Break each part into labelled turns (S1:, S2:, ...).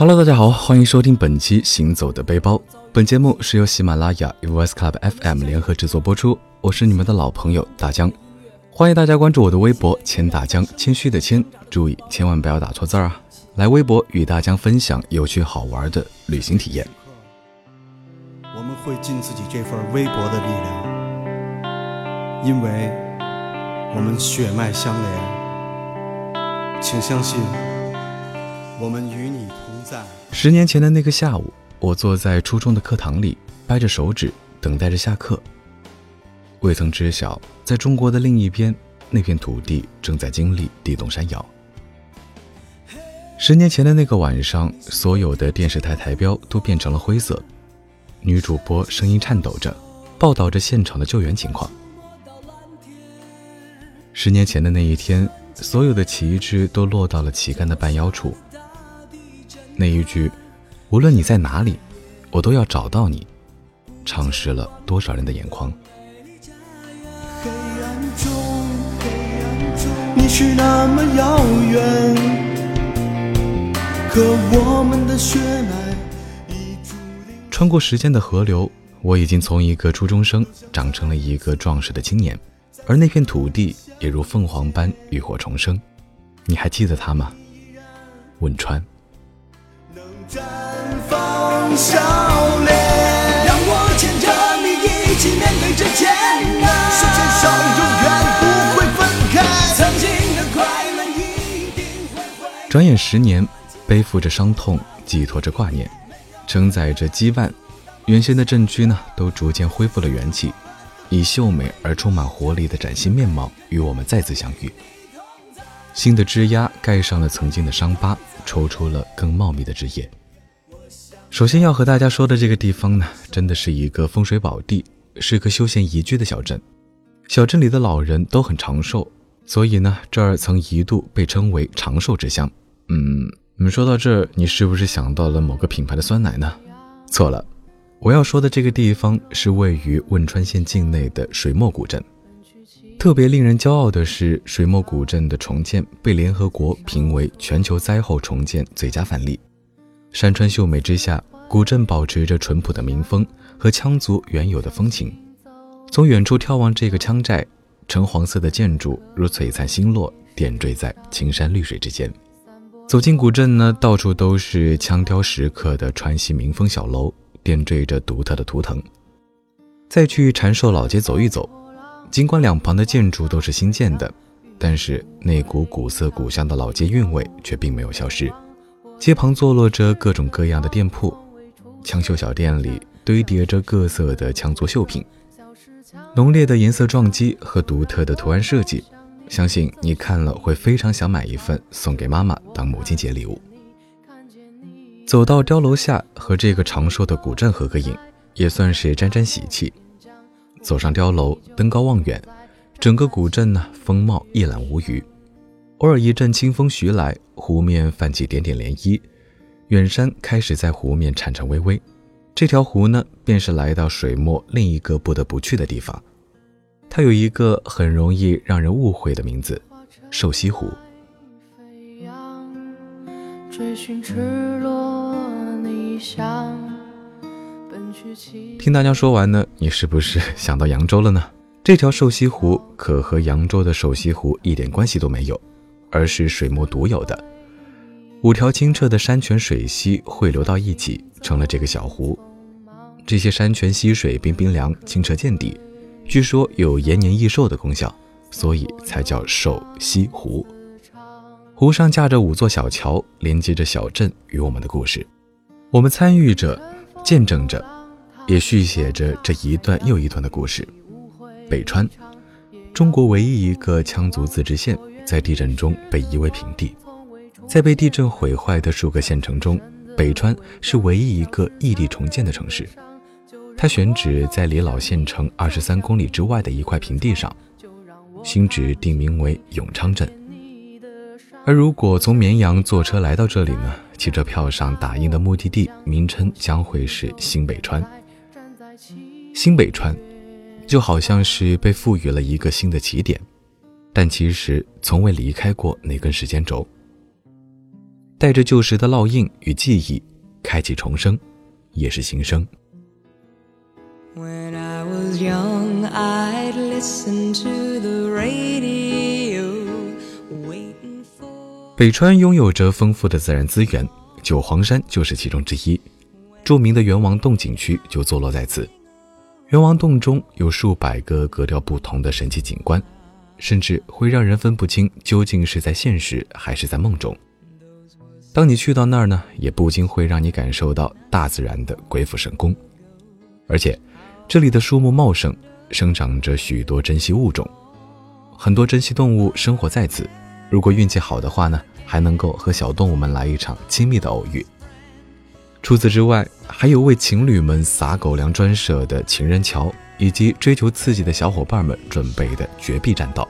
S1: Hello，大家好，欢迎收听本期《行走的背包》。本节目是由喜马拉雅、U S Club FM 联合制作播出。我是你们的老朋友大江，欢迎大家关注我的微博“千大江”，谦虚的谦，注意千万不要打错字啊！来微博与大江分享有趣好玩的旅行体验。
S2: 我们会尽自己这份微薄的力量，因为我们血脉相连。请相信，我们与你
S1: 十年前的那个下午，我坐在初中的课堂里，掰着手指等待着下课。未曾知晓，在中国的另一边，那片土地正在经历地动山摇。十年前的那个晚上，所有的电视台台标都变成了灰色，女主播声音颤抖着，报道着现场的救援情况。十年前的那一天，所有的旗帜都落到了旗杆的半腰处。那一句“无论你在哪里，我都要找到你”，唱湿了多少人的眼眶。穿过时间的河流，我已经从一个初中生长成了一个壮实的青年，而那片土地也如凤凰般浴火重生。你还记得他吗？汶川。绽放笑脸，让我牵着你一起面对着艰难。手牵手，永远不会分开。曾经的快乐一定会回。转眼十年，背负着伤痛，寄托着挂念，承载着羁绊，原先的镇区呢，都逐渐恢复了元气，以秀美而充满活力的崭新面貌与我们再次相遇。新的枝桠盖上了曾经的伤疤，抽出了更茂密的枝叶。首先要和大家说的这个地方呢，真的是一个风水宝地，是个休闲宜居的小镇。小镇里的老人都很长寿，所以呢，这儿曾一度被称为长寿之乡。嗯，你说到这儿，你是不是想到了某个品牌的酸奶呢？错了，我要说的这个地方是位于汶川县境内的水墨古镇。特别令人骄傲的是，水墨古镇的重建被联合国评为全球灾后重建最佳范例。山川秀美之下，古镇保持着淳朴的民风和羌族原有的风情。从远处眺望这个羌寨，橙黄色的建筑如璀璨星落，点缀在青山绿水之间。走进古镇呢，到处都是羌雕石刻的川西民风小楼，点缀着独特的图腾。再去禅寿老街走一走，尽管两旁的建筑都是新建的，但是那股古色古香的老街韵味却并没有消失。街旁坐落着各种各样的店铺，羌绣小店里堆叠着各色的羌族绣品，浓烈的颜色撞击和独特的图案设计，相信你看了会非常想买一份送给妈妈当母亲节礼物。走到碉楼下和这个长寿的古镇合个影，也算是沾沾喜气。走上碉楼，登高望远，整个古镇呢风貌一览无余。偶尔一阵清风徐来，湖面泛起点点涟漪，远山开始在湖面颤颤巍巍。这条湖呢，便是来到水墨另一个不得不去的地方。它有一个很容易让人误会的名字——瘦西湖。听大家说完呢，你是不是想到扬州了呢？这条瘦西湖可和扬州的瘦西湖一点关系都没有。而是水墨独有的五条清澈的山泉水溪汇流到一起，成了这个小湖。这些山泉溪水冰冰凉、清澈见底，据说有延年益寿的功效，所以才叫瘦西湖。湖上架着五座小桥，连接着小镇与我们的故事。我们参与着，见证着，也续写着这一段又一段的故事。北川，中国唯一一个羌族自治县。在地震中被夷为平地，在被地震毁坏的数个县城中，北川是唯一一个异地重建的城市。它选址在离老县城二十三公里之外的一块平地上，新址定名为永昌镇。而如果从绵阳坐车来到这里呢，汽车票上打印的目的地名称将会是新北川。新北川，就好像是被赋予了一个新的起点。但其实从未离开过那根时间轴。带着旧时的烙印与记忆，开启重生，也是新生。When I was young, I'd listen to the radio, for... 北川拥有着丰富的自然资源，九黄山就是其中之一。著名的元王洞景区就坐落在此。元王洞中有数百个格调不同的神奇景观，甚至会让人分不清究竟是在现实还是在梦中。当你去到那儿呢，也不禁会让你感受到大自然的鬼斧神工。而且，这里的树木茂盛，生长着许多珍稀物种，很多珍稀动物生活在此。如果运气好的话呢，还能够和小动物们来一场亲密的偶遇。除此之外，还有为情侣们撒狗粮专设的情人桥，以及追求刺激的小伙伴们准备的绝壁栈道。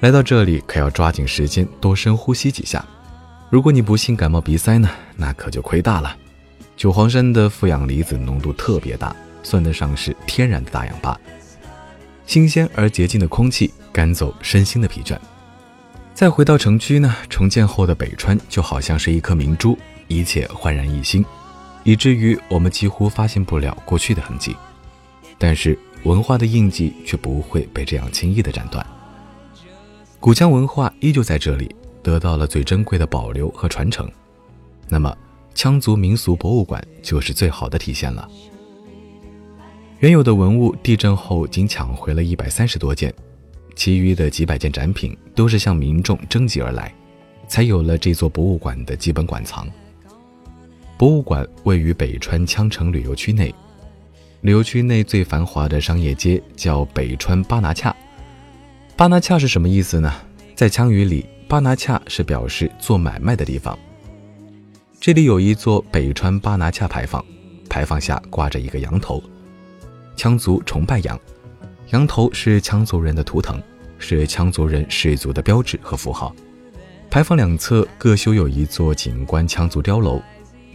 S1: 来到这里，可要抓紧时间多深呼吸几下。如果你不幸感冒鼻塞呢，那可就亏大了。九黄山的负氧离子浓度特别大，算得上是天然的大氧吧。新鲜而洁净的空气，赶走身心的疲倦。再回到城区呢，重建后的北川就好像是一颗明珠，一切焕然一新，以至于我们几乎发现不了过去的痕迹。但是文化的印记却不会被这样轻易的斩断，古羌文化依旧在这里得到了最珍贵的保留和传承。那么，羌族民俗博物馆就是最好的体现了。原有的文物地震后仅抢回了一百三十多件。其余的几百件展品都是向民众征集而来，才有了这座博物馆的基本馆藏。博物馆位于北川羌城旅游区内，旅游区内最繁华的商业街叫北川巴拿恰。巴拿恰是什么意思呢？在羌语里，巴拿恰是表示做买卖的地方。这里有一座北川巴拿恰牌坊，牌坊下挂着一个羊头，羌族崇拜羊。羊头是羌族人的图腾，是羌族人氏族的标志和符号。牌坊两侧各修有一座景观羌族碉楼，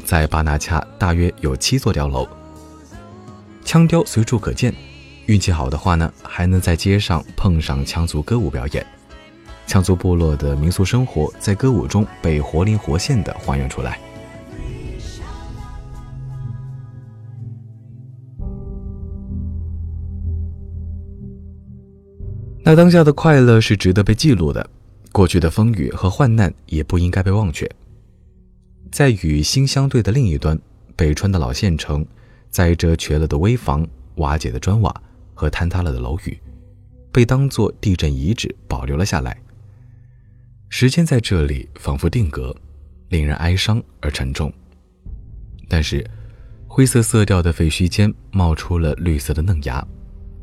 S1: 在巴拿恰大约有七座碉楼，羌雕随处可见。运气好的话呢，还能在街上碰上羌族歌舞表演。羌族部落的民俗生活在歌舞中被活灵活现地还原出来。那当下的快乐是值得被记录的，过去的风雨和患难也不应该被忘却。在与新相对的另一端，北川的老县城，载着瘸了的危房、瓦解的砖瓦和坍塌了的楼宇，被当作地震遗址保留了下来。时间在这里仿佛定格，令人哀伤而沉重。但是，灰色色调的废墟间冒出了绿色的嫩芽，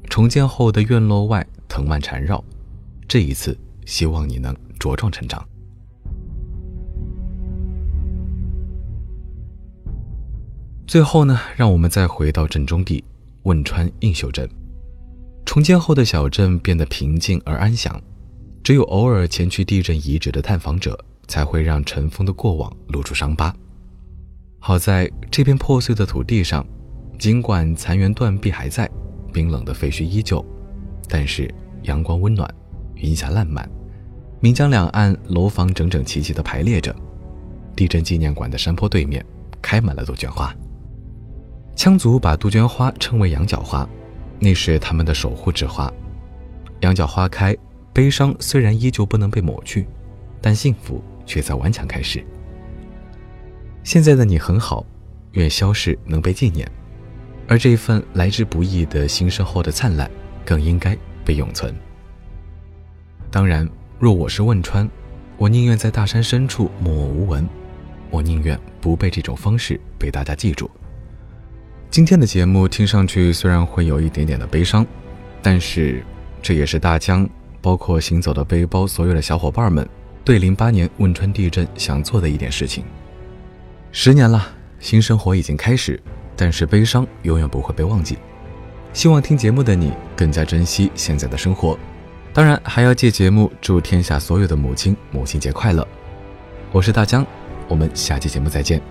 S1: 重建后的院落外。藤蔓缠绕，这一次希望你能茁壮成长。最后呢，让我们再回到镇中地汶川映秀镇。重建后的小镇变得平静而安详，只有偶尔前去地震遗址的探访者，才会让尘封的过往露出伤疤。好在这片破碎的土地上，尽管残垣断壁还在，冰冷的废墟依旧，但是。阳光温暖，云霞烂漫，岷江两岸楼房整整齐齐地排列着。地震纪念馆的山坡对面开满了杜鹃花。羌族把杜鹃花称为羊角花，那是他们的守护之花。羊角花开，悲伤虽然依旧不能被抹去，但幸福却在顽强开始。现在的你很好，愿消逝能被纪念，而这份来之不易的新生后的灿烂，更应该。被永存。当然，若我是汶川，我宁愿在大山深处默默无闻，我宁愿不被这种方式被大家记住。今天的节目听上去虽然会有一点点的悲伤，但是这也是大江，包括行走的背包所有的小伙伴们对零八年汶川地震想做的一点事情。十年了，新生活已经开始，但是悲伤永远不会被忘记。希望听节目的你更加珍惜现在的生活，当然还要借节目祝天下所有的母亲母亲节快乐。我是大江，我们下期节目再见。